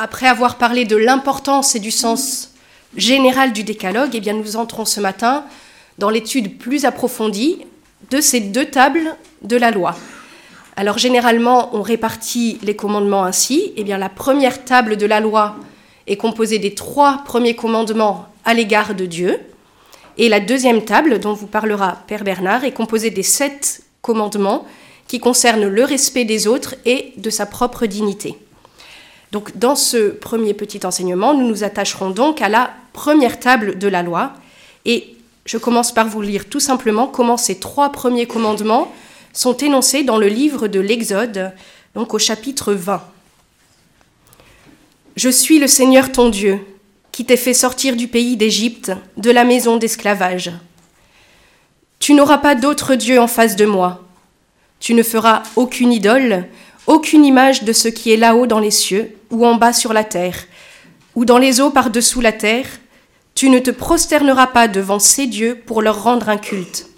après avoir parlé de l'importance et du sens général du décalogue, eh nous entrons ce matin dans l'étude plus approfondie de ces deux tables de la loi. Alors généralement, on répartit les commandements ainsi. Eh la première table de la loi est composée des trois premiers commandements à l'égard de Dieu. Et la deuxième table, dont vous parlera Père Bernard, est composée des sept commandements qui concernent le respect des autres et de sa propre dignité. Donc dans ce premier petit enseignement, nous nous attacherons donc à la première table de la loi. Et je commence par vous lire tout simplement comment ces trois premiers commandements sont énoncés dans le livre de l'Exode, donc au chapitre 20. Je suis le Seigneur ton Dieu, qui t'ai fait sortir du pays d'Égypte, de la maison d'esclavage. Tu n'auras pas d'autre Dieu en face de moi. Tu ne feras aucune idole, aucune image de ce qui est là-haut dans les cieux, ou en bas sur la terre, ou dans les eaux par-dessous la terre. Tu ne te prosterneras pas devant ces dieux pour leur rendre un culte.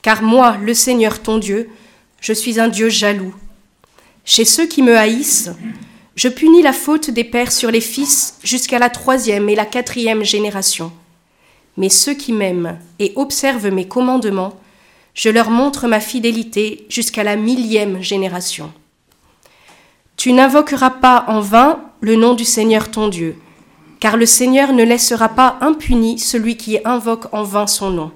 Car moi, le Seigneur ton Dieu, je suis un Dieu jaloux. Chez ceux qui me haïssent, je punis la faute des pères sur les fils jusqu'à la troisième et la quatrième génération. Mais ceux qui m'aiment et observent mes commandements, je leur montre ma fidélité jusqu'à la millième génération. Tu n'invoqueras pas en vain le nom du Seigneur ton Dieu, car le Seigneur ne laissera pas impuni celui qui invoque en vain son nom.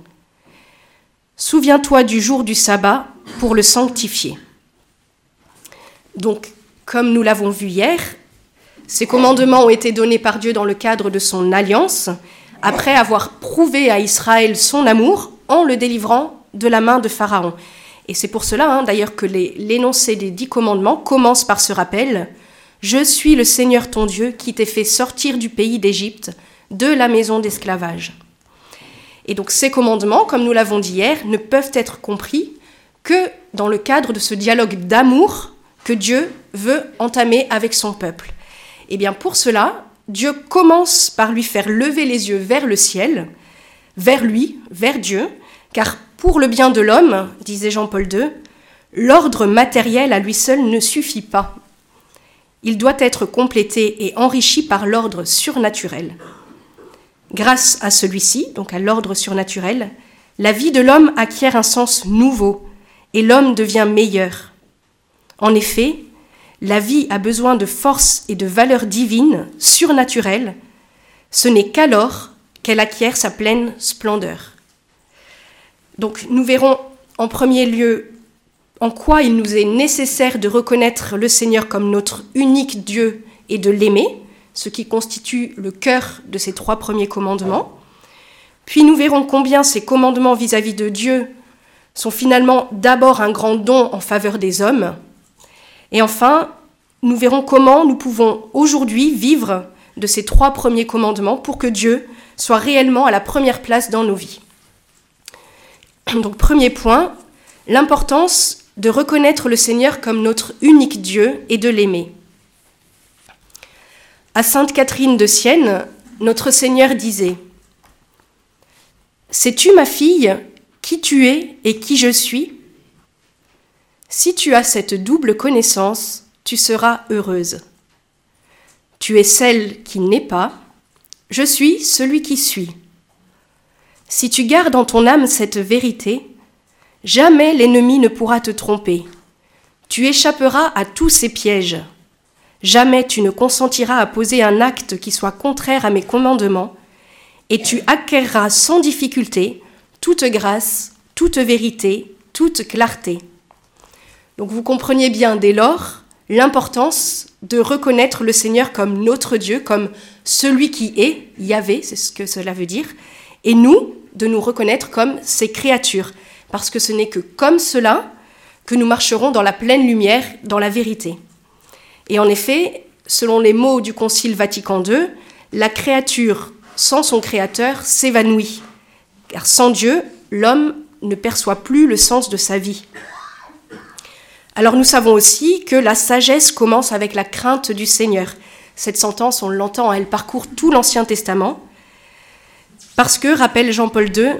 Souviens-toi du jour du sabbat pour le sanctifier. Donc, comme nous l'avons vu hier, ces commandements ont été donnés par Dieu dans le cadre de son alliance, après avoir prouvé à Israël son amour en le délivrant de la main de Pharaon. Et c'est pour cela, hein, d'ailleurs, que l'énoncé des dix commandements commence par ce rappel Je suis le Seigneur ton Dieu qui t'ai fait sortir du pays d'Égypte, de la maison d'esclavage. Et donc ces commandements, comme nous l'avons dit hier, ne peuvent être compris que dans le cadre de ce dialogue d'amour que Dieu veut entamer avec son peuple. Et eh bien pour cela, Dieu commence par lui faire lever les yeux vers le ciel, vers lui, vers Dieu, car pour le bien de l'homme, disait Jean-Paul II, l'ordre matériel à lui seul ne suffit pas. Il doit être complété et enrichi par l'ordre surnaturel. Grâce à celui-ci, donc à l'ordre surnaturel, la vie de l'homme acquiert un sens nouveau et l'homme devient meilleur. En effet, la vie a besoin de force et de valeurs divines, surnaturelles. Ce n'est qu'alors qu'elle acquiert sa pleine splendeur. Donc nous verrons en premier lieu en quoi il nous est nécessaire de reconnaître le Seigneur comme notre unique Dieu et de l'aimer ce qui constitue le cœur de ces trois premiers commandements. Puis nous verrons combien ces commandements vis-à-vis de Dieu sont finalement d'abord un grand don en faveur des hommes. Et enfin, nous verrons comment nous pouvons aujourd'hui vivre de ces trois premiers commandements pour que Dieu soit réellement à la première place dans nos vies. Donc premier point, l'importance de reconnaître le Seigneur comme notre unique Dieu et de l'aimer. À Sainte Catherine de Sienne, notre Seigneur disait Sais-tu, ma fille, qui tu es et qui je suis? Si tu as cette double connaissance, tu seras heureuse. Tu es celle qui n'est pas, je suis celui qui suis. Si tu gardes en ton âme cette vérité, jamais l'ennemi ne pourra te tromper. Tu échapperas à tous ses pièges. Jamais tu ne consentiras à poser un acte qui soit contraire à mes commandements, et tu acquerras sans difficulté toute grâce, toute vérité, toute clarté. Donc vous comprenez bien dès lors l'importance de reconnaître le Seigneur comme notre Dieu, comme celui qui est, Yahvé, c'est ce que cela veut dire, et nous, de nous reconnaître comme ses créatures, parce que ce n'est que comme cela que nous marcherons dans la pleine lumière, dans la vérité. Et en effet, selon les mots du Concile Vatican II, la créature sans son créateur s'évanouit, car sans Dieu, l'homme ne perçoit plus le sens de sa vie. Alors nous savons aussi que la sagesse commence avec la crainte du Seigneur. Cette sentence, on l'entend, elle parcourt tout l'Ancien Testament, parce que, rappelle Jean-Paul II,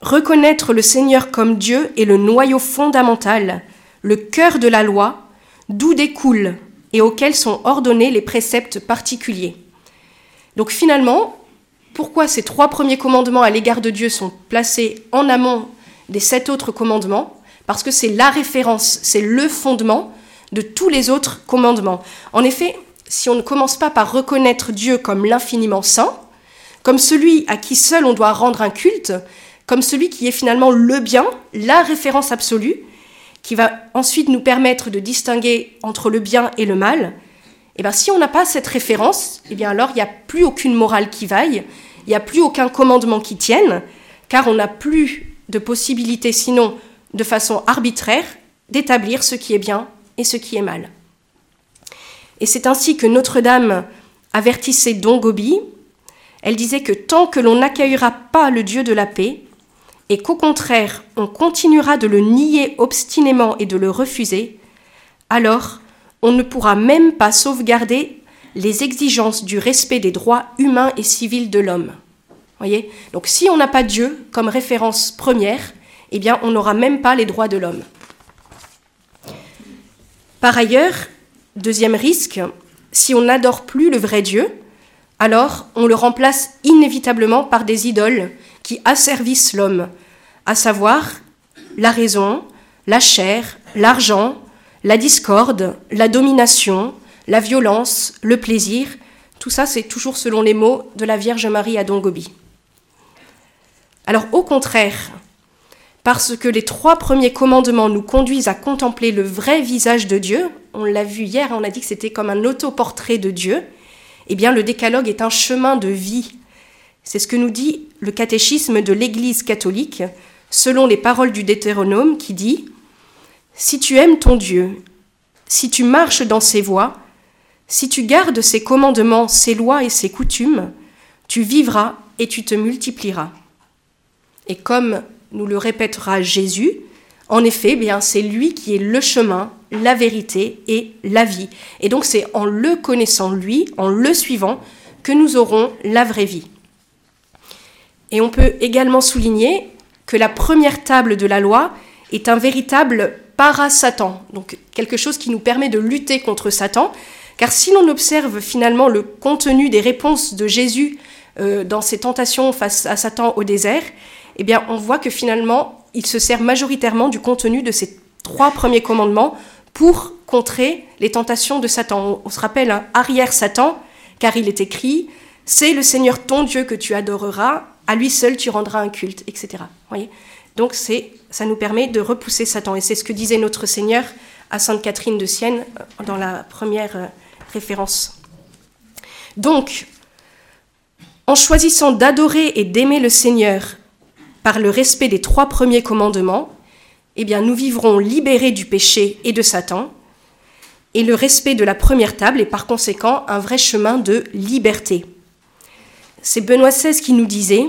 reconnaître le Seigneur comme Dieu est le noyau fondamental, le cœur de la loi, d'où découle et auxquels sont ordonnés les préceptes particuliers. Donc finalement, pourquoi ces trois premiers commandements à l'égard de Dieu sont placés en amont des sept autres commandements? Parce que c'est la référence, c'est le fondement de tous les autres commandements. En effet, si on ne commence pas par reconnaître Dieu comme l'infiniment saint, comme celui à qui seul on doit rendre un culte, comme celui qui est finalement le bien, la référence absolue, qui va ensuite nous permettre de distinguer entre le bien et le mal, eh bien si on n'a pas cette référence, eh bien alors il n'y a plus aucune morale qui vaille, il n'y a plus aucun commandement qui tienne, car on n'a plus de possibilité, sinon de façon arbitraire, d'établir ce qui est bien et ce qui est mal. Et c'est ainsi que Notre-Dame avertissait Don Gobi. Elle disait que tant que l'on n'accueillera pas le Dieu de la paix, et qu'au contraire on continuera de le nier obstinément et de le refuser, alors on ne pourra même pas sauvegarder les exigences du respect des droits humains et civils de l'homme. Voyez? Donc si on n'a pas Dieu comme référence première, eh bien on n'aura même pas les droits de l'homme. Par ailleurs, deuxième risque, si on n'adore plus le vrai Dieu, alors on le remplace inévitablement par des idoles qui asservissent l'homme, à savoir la raison, la chair, l'argent, la discorde, la domination, la violence, le plaisir. Tout ça, c'est toujours selon les mots de la Vierge Marie à Dongobi. Alors au contraire, parce que les trois premiers commandements nous conduisent à contempler le vrai visage de Dieu, on l'a vu hier, on a dit que c'était comme un autoportrait de Dieu, eh bien le décalogue est un chemin de vie c'est ce que nous dit le catéchisme de l'Église catholique, selon les paroles du Deutéronome, qui dit Si tu aimes ton Dieu, si tu marches dans ses voies, si tu gardes ses commandements, ses lois et ses coutumes, tu vivras et tu te multiplieras. Et comme nous le répétera Jésus, en effet, eh bien c'est lui qui est le chemin, la vérité et la vie. Et donc c'est en le connaissant lui, en le suivant, que nous aurons la vraie vie. Et on peut également souligner que la première table de la loi est un véritable para-Satan, donc quelque chose qui nous permet de lutter contre Satan, car si l'on observe finalement le contenu des réponses de Jésus euh, dans ses tentations face à Satan au désert, eh bien on voit que finalement il se sert majoritairement du contenu de ces trois premiers commandements pour contrer les tentations de Satan. On, se rappelle un arrière Satan, car il est écrit c'est le Seigneur ton Dieu que tu adoreras, à lui seul tu rendras un culte, etc. Voyez? Donc ça nous permet de repousser Satan. Et c'est ce que disait notre Seigneur à Sainte Catherine de Sienne euh, dans la première euh, référence. Donc, en choisissant d'adorer et d'aimer le Seigneur par le respect des trois premiers commandements, eh bien, nous vivrons libérés du péché et de Satan, et le respect de la première table est par conséquent un vrai chemin de liberté. C'est Benoît XVI qui nous disait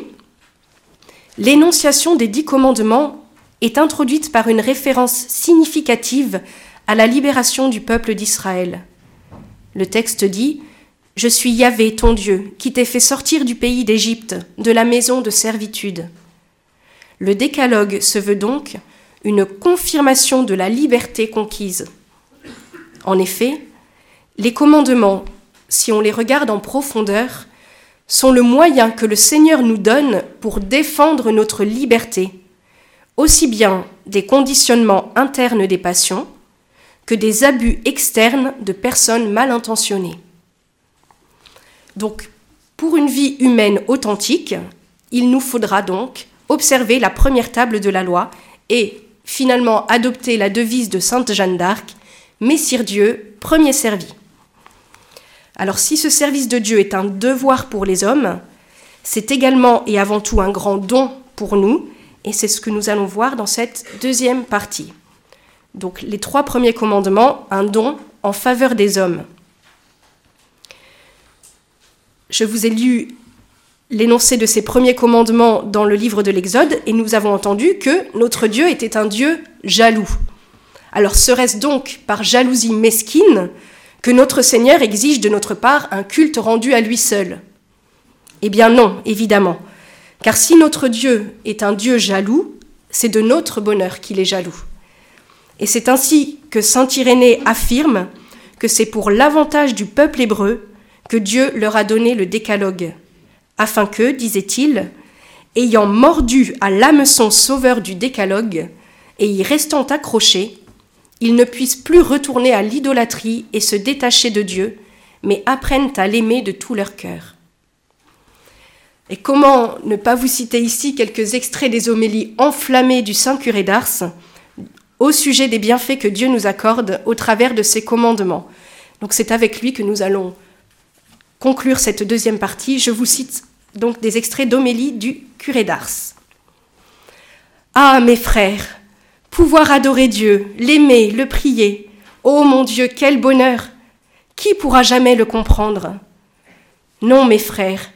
L'énonciation des dix commandements est introduite par une référence significative à la libération du peuple d'Israël. Le texte dit Je suis Yahvé, ton Dieu, qui t'ai fait sortir du pays d'Égypte, de la maison de servitude. Le décalogue se veut donc une confirmation de la liberté conquise. En effet, les commandements, si on les regarde en profondeur, sont le moyen que le Seigneur nous donne pour défendre notre liberté, aussi bien des conditionnements internes des passions que des abus externes de personnes mal intentionnées. Donc, pour une vie humaine authentique, il nous faudra donc observer la première table de la loi et finalement adopter la devise de Sainte Jeanne d'Arc, Messire Dieu, premier servi. Alors si ce service de Dieu est un devoir pour les hommes, c'est également et avant tout un grand don pour nous, et c'est ce que nous allons voir dans cette deuxième partie. Donc les trois premiers commandements, un don en faveur des hommes. Je vous ai lu l'énoncé de ces premiers commandements dans le livre de l'Exode, et nous avons entendu que notre Dieu était un Dieu jaloux. Alors serait-ce donc par jalousie mesquine que notre Seigneur exige de notre part un culte rendu à lui seul? Eh bien non, évidemment, car si notre Dieu est un Dieu jaloux, c'est de notre bonheur qu'il est jaloux. Et c'est ainsi que Saint Irénée affirme que c'est pour l'avantage du peuple hébreu que Dieu leur a donné le décalogue, afin que, disait-il, ayant mordu à l'hameçon sauveur du décalogue, et y restant accrochés, ils ne puissent plus retourner à l'idolâtrie et se détacher de Dieu, mais apprennent à l'aimer de tout leur cœur. Et comment ne pas vous citer ici quelques extraits des homélies enflammées du Saint curé d'Ars au sujet des bienfaits que Dieu nous accorde au travers de ses commandements. Donc c'est avec lui que nous allons conclure cette deuxième partie. Je vous cite donc des extraits d'homélie du curé d'Ars. Ah, mes frères, pouvoir adorer Dieu, l'aimer, le prier, ô mon Dieu, quel bonheur Qui pourra jamais le comprendre? Non, mes frères,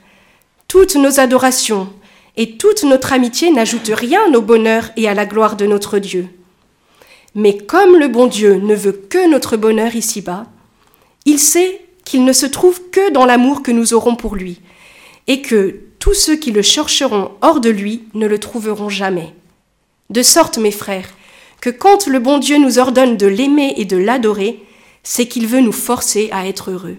toutes nos adorations et toute notre amitié n'ajoutent rien au bonheur et à la gloire de notre Dieu. Mais comme le bon Dieu ne veut que notre bonheur ici-bas, il sait qu'il ne se trouve que dans l'amour que nous aurons pour lui, et que tous ceux qui le chercheront hors de lui ne le trouveront jamais. De sorte, mes frères, que quand le bon Dieu nous ordonne de l'aimer et de l'adorer, c'est qu'il veut nous forcer à être heureux.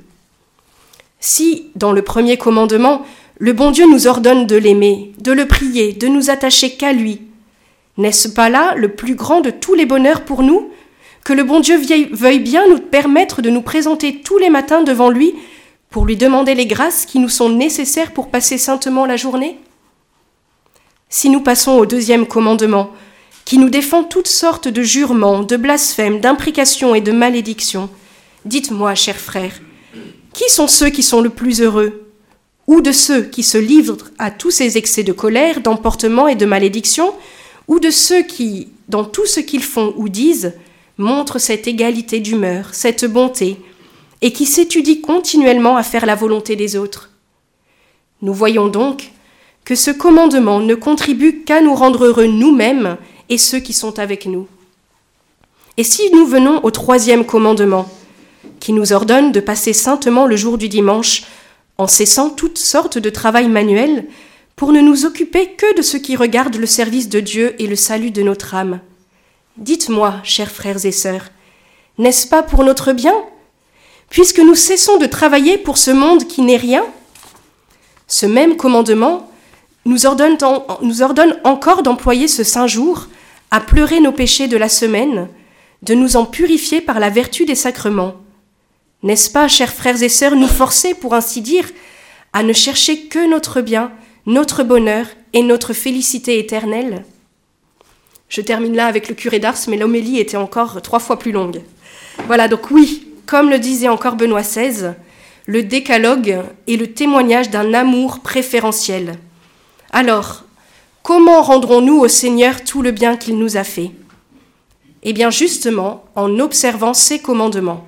Si, dans le premier commandement, le bon Dieu nous ordonne de l'aimer, de le prier, de nous attacher qu'à lui, n'est-ce pas là le plus grand de tous les bonheurs pour nous? Que le bon Dieu veuille bien nous permettre de nous présenter tous les matins devant lui pour lui demander les grâces qui nous sont nécessaires pour passer saintement la journée? Si nous passons au deuxième commandement, qui nous défend toutes sortes de jurements, de blasphèmes, d'imprécations et de malédictions, dites-moi, chers frères, qui sont ceux qui sont le plus heureux? Ou de ceux qui se livrent à tous ces excès de colère, d'emportement et de malédiction? Ou de ceux qui, dans tout ce qu'ils font ou disent, montrent cette égalité d'humeur, cette bonté, et qui s'étudient continuellement à faire la volonté des autres. Nous voyons donc que ce commandement ne contribue qu'à nous rendre heureux nous-mêmes et ceux qui sont avec nous. Et si nous venons au troisième commandement, qui nous ordonne de passer saintement le jour du dimanche en cessant toutes sortes de travail manuel pour ne nous occuper que de ce qui regarde le service de Dieu et le salut de notre âme. Dites-moi, chers frères et sœurs, n'est-ce pas pour notre bien, puisque nous cessons de travailler pour ce monde qui n'est rien Ce même commandement nous ordonne, encore d'employer ce saint jour à pleurer nos péchés de la semaine, de nous en purifier par la vertu des sacrements. N'est-ce pas, chers frères et sœurs, nous forcer, pour ainsi dire, à ne chercher que notre bien, notre bonheur et notre félicité éternelle? Je termine là avec le curé d'Ars, mais l'homélie était encore trois fois plus longue. Voilà, donc oui, comme le disait encore Benoît XVI, le décalogue est le témoignage d'un amour préférentiel. Alors, comment rendrons-nous au Seigneur tout le bien qu'il nous a fait? Eh bien justement en observant ses commandements.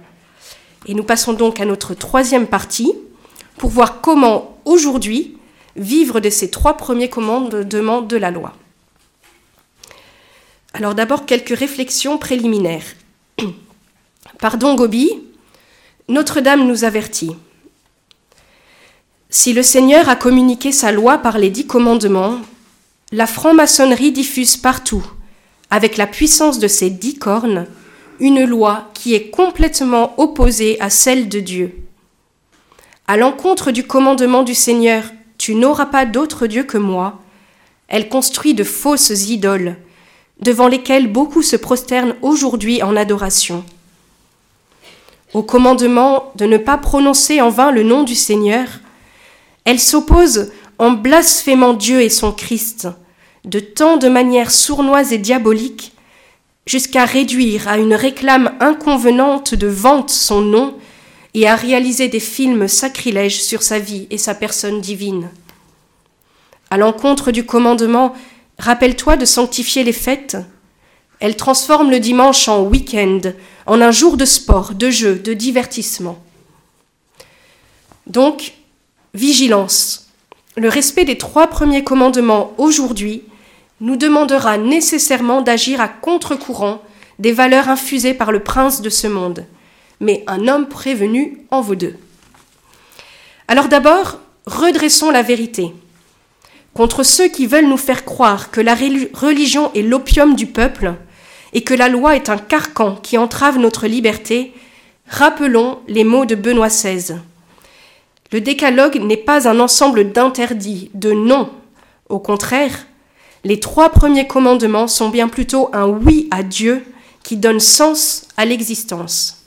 Et nous passons donc à notre troisième partie pour voir comment aujourd'hui vivre de ces trois premiers commandements de la loi. Alors d'abord quelques réflexions préliminaires. Pardon Gobi, Notre-Dame nous avertit. Si le Seigneur a communiqué sa loi par les dix commandements, la franc-maçonnerie diffuse partout, avec la puissance de ses dix cornes, une loi qui est complètement opposée à celle de Dieu. À l'encontre du commandement du Seigneur tu n'auras pas d'autre Dieu que moi. Elle construit de fausses idoles, devant lesquelles beaucoup se prosternent aujourd'hui en adoration. Au commandement de ne pas prononcer en vain le nom du Seigneur, elle s'oppose en blasphémant Dieu et son Christ, de tant de manières sournoises et diaboliques, jusqu'à réduire à une réclame inconvenante de vente son nom et à réaliser des films sacrilèges sur sa vie et sa personne divine. À l'encontre du commandement Rappelle-toi de sanctifier les fêtes, elle transforme le dimanche en week-end, en un jour de sport, de jeu, de divertissement. Donc, vigilance. Le respect des trois premiers commandements aujourd'hui nous demandera nécessairement d'agir à contre-courant des valeurs infusées par le prince de ce monde mais un homme prévenu en vaut deux. Alors d'abord, redressons la vérité. Contre ceux qui veulent nous faire croire que la religion est l'opium du peuple et que la loi est un carcan qui entrave notre liberté, rappelons les mots de Benoît XVI. Le décalogue n'est pas un ensemble d'interdits, de non. Au contraire, les trois premiers commandements sont bien plutôt un oui à Dieu qui donne sens à l'existence.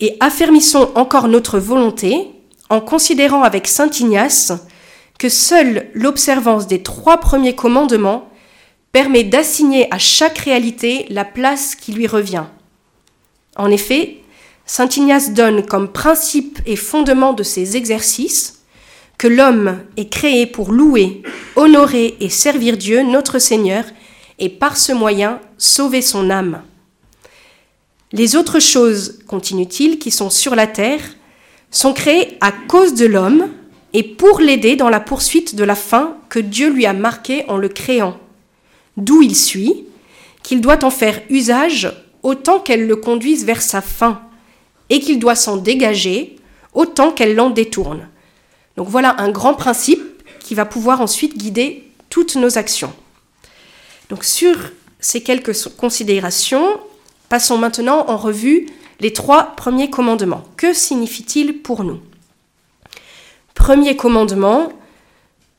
Et affermissons encore notre volonté en considérant avec Saint Ignace que seule l'observance des trois premiers commandements permet d'assigner à chaque réalité la place qui lui revient. En effet, Saint Ignace donne comme principe et fondement de ses exercices que l'homme est créé pour louer, honorer et servir Dieu, notre Seigneur, et par ce moyen sauver son âme. Les autres choses, continue-t-il, qui sont sur la terre, sont créées à cause de l'homme et pour l'aider dans la poursuite de la fin que Dieu lui a marquée en le créant. D'où il suit qu'il doit en faire usage autant qu'elle le conduise vers sa fin, et qu'il doit s'en dégager autant qu'elle l'en détourne. Donc voilà un grand principe qui va pouvoir ensuite guider toutes nos actions. Donc sur ces quelques considérations, passons maintenant en revue les trois premiers commandements. Que signifie-t-il pour nous? Premier commandement,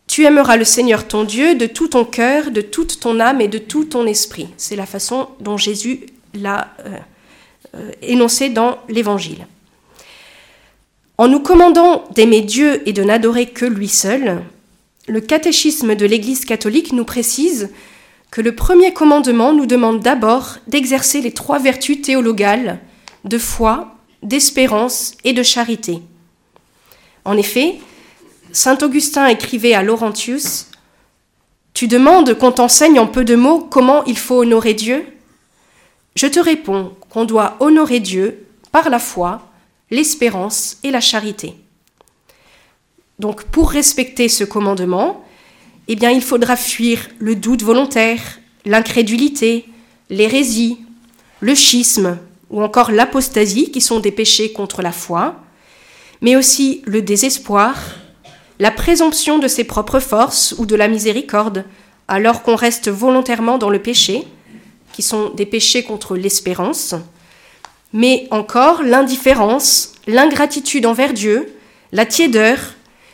tu aimeras le Seigneur ton Dieu de tout ton cœur, de toute ton âme et de tout ton esprit. C'est la façon dont Jésus l'a euh, euh, énoncé dans l'Évangile. En nous commandant d'aimer Dieu et de n'adorer que lui seul, le catéchisme de l'Église catholique nous précise que le premier commandement nous demande d'abord d'exercer les trois vertus théologales de foi, d'espérance et de charité. En effet, Saint Augustin écrivait à Laurentius Tu demandes qu'on t'enseigne en peu de mots comment il faut honorer Dieu? Je te réponds qu'on doit honorer Dieu par la foi, l'espérance et la charité. Donc pour respecter ce commandement, eh bien il faudra fuir le doute volontaire, l'incrédulité, l'hérésie, le schisme ou encore l'apostasie qui sont des péchés contre la foi, mais aussi le désespoir, la présomption de ses propres forces ou de la miséricorde, alors qu'on reste volontairement dans le péché, qui sont des péchés contre l'espérance, mais encore l'indifférence, l'ingratitude envers Dieu, la tiédeur,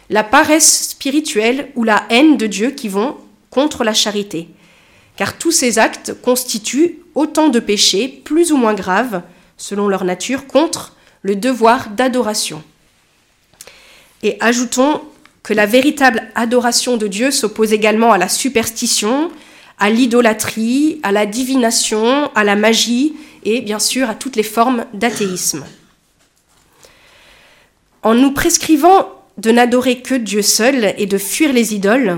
la paresse spirituelle ou la haine de Dieu qui vont contre la charité. Car tous ces actes constituent autant de péchés, plus ou moins graves, selon leur nature, contre le devoir d'adoration. Et ajoutons que la véritable adoration de Dieu s'oppose également à la superstition, à l'idolâtrie, à la divination, à la magie et bien sûr à toutes les formes d'athéisme. En nous prescrivant de n'adorer que Dieu seul et de fuir les idoles,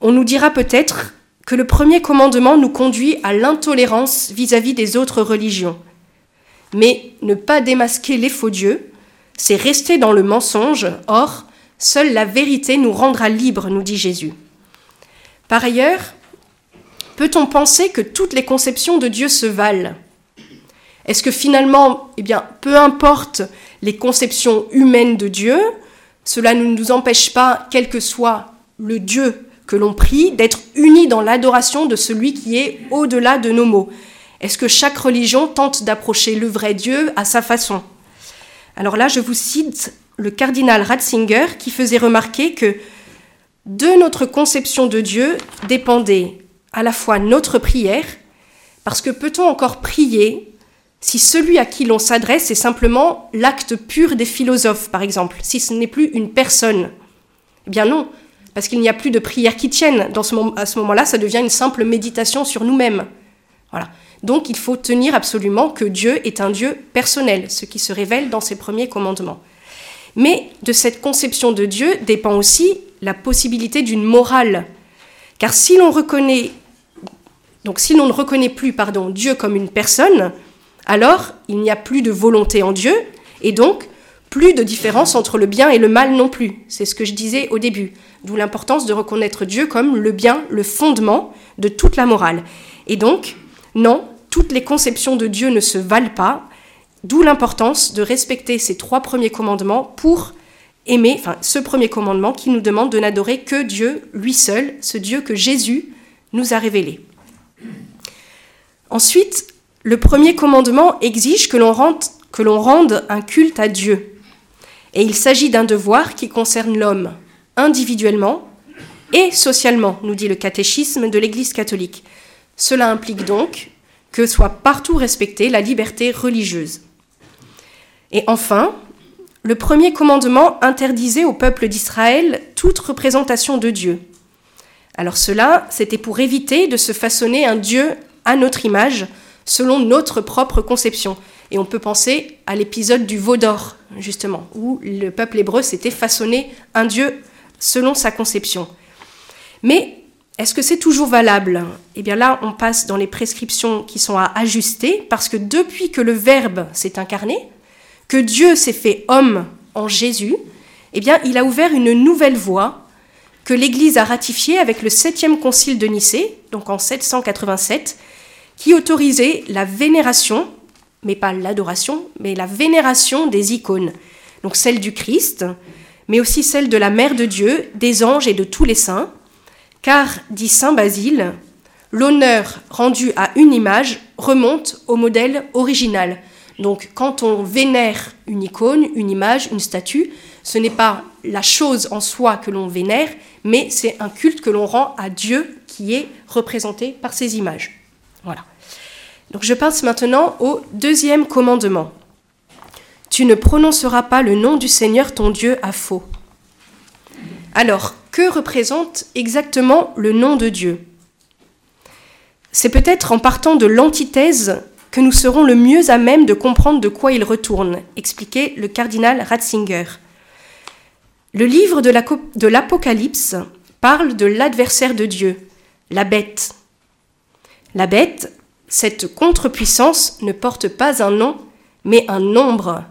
on nous dira peut-être que le premier commandement nous conduit à l'intolérance vis-à-vis des autres religions. Mais ne pas démasquer les faux dieux, c'est rester dans le mensonge, or Seule la vérité nous rendra libres, nous dit Jésus. Par ailleurs, peut-on penser que toutes les conceptions de Dieu se valent? Est-ce que finalement, eh bien, peu importe les conceptions humaines de Dieu, cela ne nous empêche pas, quel que soit le Dieu que l'on prie, d'être unis dans l'adoration de celui qui est au-delà de nos mots Est-ce que chaque religion tente d'approcher le vrai Dieu à sa façon? Alors là, je vous cite le cardinal Ratzinger qui faisait remarquer que de notre conception de Dieu dépendait à la fois notre prière, parce que peut-on encore prier si celui à qui l'on s'adresse est simplement l'acte pur des philosophes, par exemple, si ce n'est plus une personne? Eh bien non, parce qu'il n'y a plus de prière qui tienne. À ce moment-là, ça devient une simple méditation sur nous-mêmes. Voilà. Donc il faut tenir absolument que Dieu est un Dieu personnel, ce qui se révèle dans ses premiers commandements. Mais de cette conception de Dieu dépend aussi la possibilité d'une morale. Car si l'on reconnaît donc si l'on ne reconnaît plus pardon, Dieu comme une personne, alors il n'y a plus de volonté en Dieu et donc plus de différence entre le bien et le mal non plus. C'est ce que je disais au début. D'où l'importance de reconnaître Dieu comme le bien, le fondement de toute la morale. Et donc, non, toutes les conceptions de Dieu ne se valent pas, D'où l'importance de respecter ces trois premiers commandements pour aimer, enfin ce premier commandement qui nous demande de n'adorer que Dieu, lui seul, ce Dieu que Jésus nous a révélé. Ensuite, le premier commandement exige que l'on l'on rende un culte à Dieu. Et il s'agit d'un devoir qui concerne l'homme individuellement et socialement, nous dit le catéchisme de l'Église catholique. Cela implique donc que soit partout respectée la liberté religieuse. Et enfin, le premier commandement interdisait au peuple d'Israël toute représentation de Dieu. Alors cela, c'était pour éviter de se façonner un Dieu à notre image, selon notre propre conception. Et on peut penser à l'épisode du veau d'or, justement, où le peuple hébreu s'était façonné un Dieu selon sa conception. Mais est-ce que c'est toujours valable? Eh bien là, on passe dans les prescriptions qui sont à ajuster, parce que depuis que le Verbe s'est incarné, que Dieu s'est fait homme en Jésus, eh bien, il a ouvert une nouvelle voie que l'Église a ratifiée avec le septième concile de Nicée, donc en 787, qui autorisait la vénération, mais pas l'adoration, mais la vénération des icônes, donc celle du Christ, mais aussi celle de la Mère de Dieu, des anges et de tous les saints, car, dit Saint Basile, l'honneur rendu à une image remonte au modèle original, donc quand on vénère une icône, une image, une statue, ce n'est pas la chose en soi que l'on vénère, mais c'est un culte que l'on rend à Dieu qui est représenté par ces images. Voilà. Donc je passe maintenant au deuxième commandement. Tu ne prononceras pas le nom du Seigneur ton Dieu à faux. Alors, que représente exactement le nom de Dieu? C'est peut-être en partant de l'antithèse nous serons le mieux à même de comprendre de quoi il retourne, expliquait le cardinal Ratzinger. Le livre de l'Apocalypse parle de l'adversaire de Dieu, la bête. La bête, cette contre-puissance, ne porte pas un nom, mais un nombre.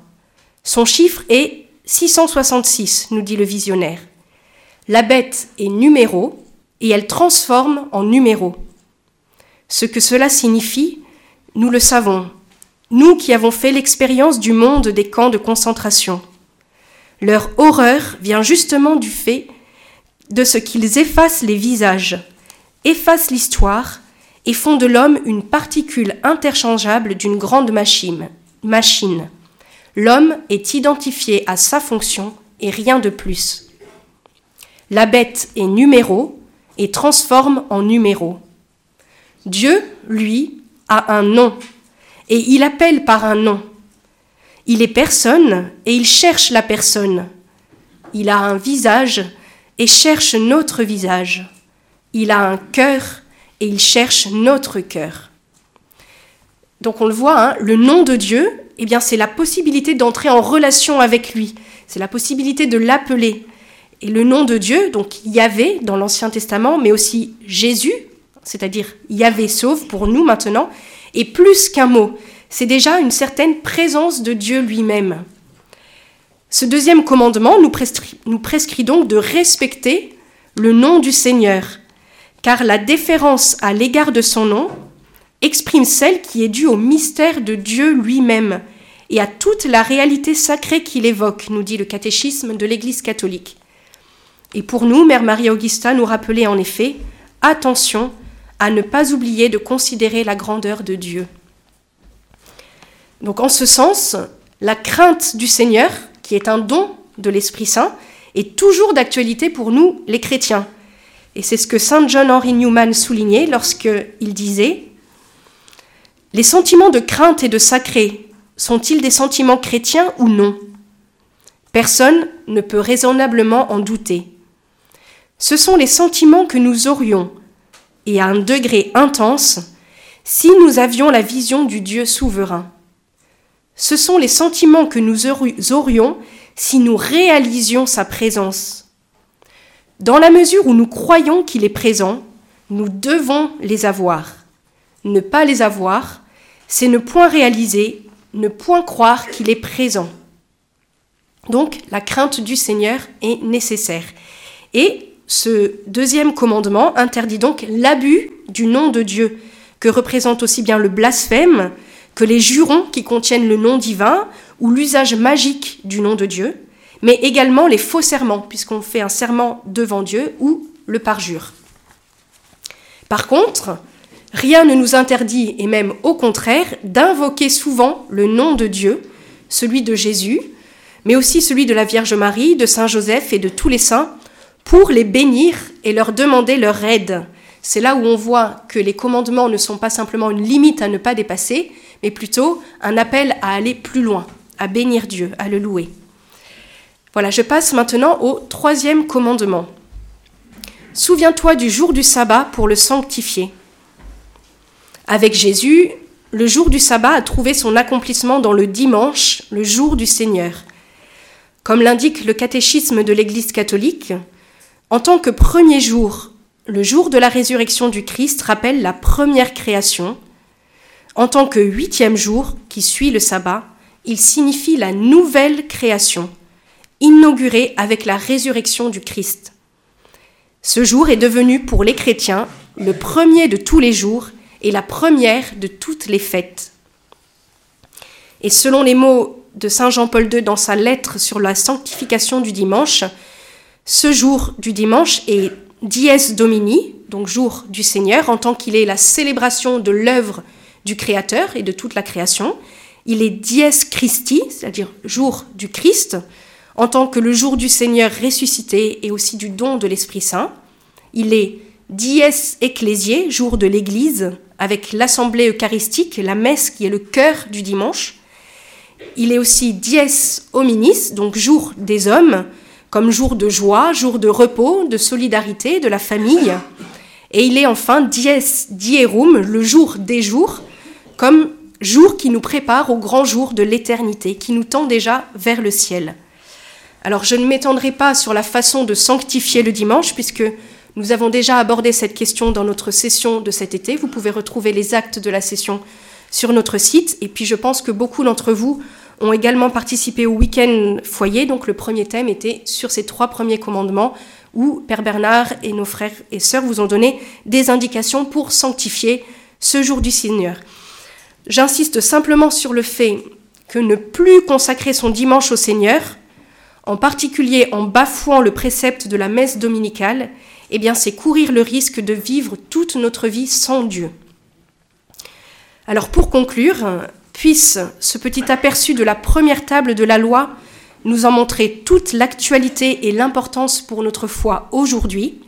Son chiffre est 666, nous dit le visionnaire. La bête est numéro et elle transforme en numéro. Ce que cela signifie, nous le savons, nous qui avons fait l'expérience du monde des camps de concentration. Leur horreur vient justement du fait de ce qu'ils effacent les visages, effacent l'histoire et font de l'homme une particule interchangeable d'une grande machine. machine. L'homme est identifié à sa fonction et rien de plus. La bête est numéro et transforme en numéro. Dieu, lui, a un nom, et il appelle par un nom. Il est personne, et il cherche la personne. Il a un visage, et cherche notre visage. Il a un cœur, et il cherche notre cœur. Donc on le voit, hein, le nom de Dieu, eh bien c'est la possibilité d'entrer en relation avec lui, c'est la possibilité de l'appeler. Et le nom de Dieu, donc Yahvé dans l'Ancien Testament, mais aussi Jésus c'est-à-dire Yahvé sauve pour nous maintenant, est plus qu'un mot, c'est déjà une certaine présence de Dieu lui-même. Ce deuxième commandement nous prescrit, nous prescrit donc de respecter le nom du Seigneur, car la déférence à l'égard de son nom exprime celle qui est due au mystère de Dieu lui-même et à toute la réalité sacrée qu'il évoque, nous dit le catéchisme de l'Église catholique. Et pour nous, Mère Marie-Augusta nous rappelait en effet, attention, à ne pas oublier de considérer la grandeur de Dieu. Donc en ce sens, la crainte du Seigneur, qui est un don de l'Esprit Saint, est toujours d'actualité pour nous, les chrétiens. Et c'est ce que Saint John Henry Newman soulignait lorsqu'il disait Les sentiments de crainte et de sacré sont-ils des sentiments chrétiens ou non? Personne ne peut raisonnablement en douter. Ce sont les sentiments que nous aurions et à un degré intense si nous avions la vision du Dieu souverain. Ce sont les sentiments que nous aurions si nous réalisions sa présence. Dans la mesure où nous croyons qu'il est présent, nous devons les avoir. Ne pas les avoir, c'est ne point réaliser, ne point croire qu'il est présent. Donc la crainte du Seigneur est nécessaire. Et ce deuxième commandement interdit donc l'abus du nom de Dieu, que représente aussi bien le blasphème que les jurons qui contiennent le nom divin ou l'usage magique du nom de Dieu, mais également les faux serments, puisqu'on fait un serment devant Dieu ou le parjure. Par contre, rien ne nous interdit, et même au contraire, d'invoquer souvent le nom de Dieu, celui de Jésus, mais aussi celui de la Vierge Marie, de Saint Joseph et de tous les saints, pour les bénir et leur demander leur aide. C'est là où on voit que les commandements ne sont pas simplement une limite à ne pas dépasser, mais plutôt un appel à aller plus loin, à bénir Dieu, à le louer. Voilà, je passe maintenant au troisième commandement. Souviens-toi du jour du sabbat pour le sanctifier. Avec Jésus, le jour du sabbat a trouvé son accomplissement dans le dimanche, le jour du Seigneur. Comme l'indique le catéchisme de l'Église catholique, en tant que premier jour, le jour de la résurrection du Christ rappelle la première création. En tant que huitième jour, qui suit le sabbat, il signifie la nouvelle création, inaugurée avec la résurrection du Christ. Ce jour est devenu pour les chrétiens le premier de tous les jours et la première de toutes les fêtes. Et selon les mots de Saint Jean-Paul II dans sa lettre sur la sanctification du dimanche, ce jour du dimanche est dies domini, donc jour du Seigneur, en tant qu'il est la célébration de l'œuvre du Créateur et de toute la création. Il est dies Christi, c'est-à-dire jour du Christ, en tant que le jour du Seigneur ressuscité et aussi du don de l'Esprit Saint. Il est dies ecclésié, jour de l'Église, avec l'assemblée eucharistique, la messe qui est le cœur du dimanche. Il est aussi dies hominis, donc jour des hommes, comme jour de joie, jour de repos, de solidarité, de la famille. Et il est enfin dies dierum, le jour des jours, comme jour qui nous prépare au grand jour de l'éternité, qui nous tend déjà vers le ciel. Alors je ne m'étendrai pas sur la façon de sanctifier le dimanche, puisque nous avons déjà abordé cette question dans notre session de cet été. Vous pouvez retrouver les actes de la session sur notre site. Et puis je pense que beaucoup d'entre vous ont également participé au week-end foyer. Donc le premier thème était sur ces trois premiers commandements où Père Bernard et nos frères et sœurs vous ont donné des indications pour sanctifier ce jour du Seigneur. J'insiste simplement sur le fait que ne plus consacrer son dimanche au Seigneur, en particulier en bafouant le précepte de la messe dominicale, eh bien c'est courir le risque de vivre toute notre vie sans Dieu. Alors pour conclure, puisse ce petit aperçu de la première table de la loi nous en montrer toute l'actualité et l'importance pour notre foi aujourd'hui,